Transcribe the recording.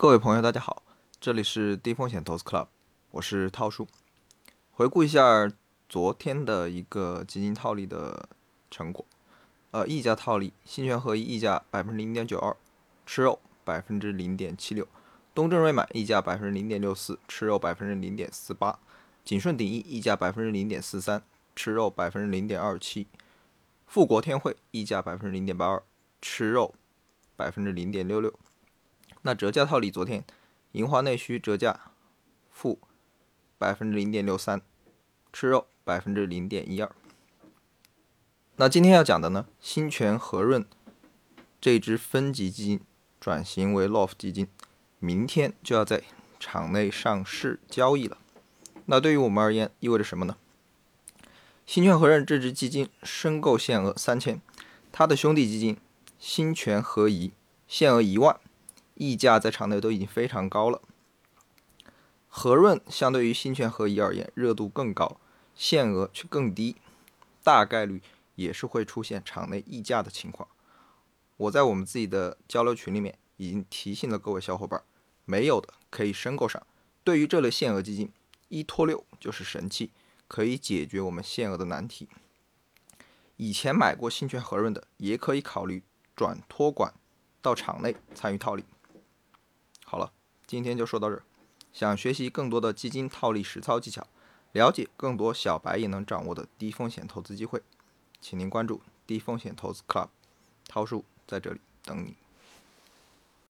各位朋友，大家好，这里是低风险投资 Club，我是涛叔。回顾一下昨天的一个基金套利的成果，呃，溢价套利，新权合一溢价百分之零点九二，吃肉百分之零点七六；东证瑞买溢价百分之零点六四，吃肉百分之零点四八；景顺鼎益溢价百分之零点四三，吃肉百分之零点二七；富国天惠溢价百分之零点八二，吃肉百分之零点六六。那折价套利，昨天银华内需折价负百分之零点六三，吃肉百分之零点一二。那今天要讲的呢，新泉和润这支分级基金转型为 LOF 基金，明天就要在场内上市交易了。那对于我们而言，意味着什么呢？新泉和润这支基金申购限额三千，它的兄弟基金新泉和怡限额一万。溢价在场内都已经非常高了，和润相对于新泉合一而言热度更高，限额却更低，大概率也是会出现场内溢价的情况。我在我们自己的交流群里面已经提醒了各位小伙伴，没有的可以申购上。对于这类限额基金，一拖六就是神器，可以解决我们限额的难题。以前买过新泉和润的，也可以考虑转托管到场内参与套利。好了，今天就说到这儿。想学习更多的基金套利实操技巧，了解更多小白也能掌握的低风险投资机会，请您关注低风险投资 Club，涛叔在这里等你。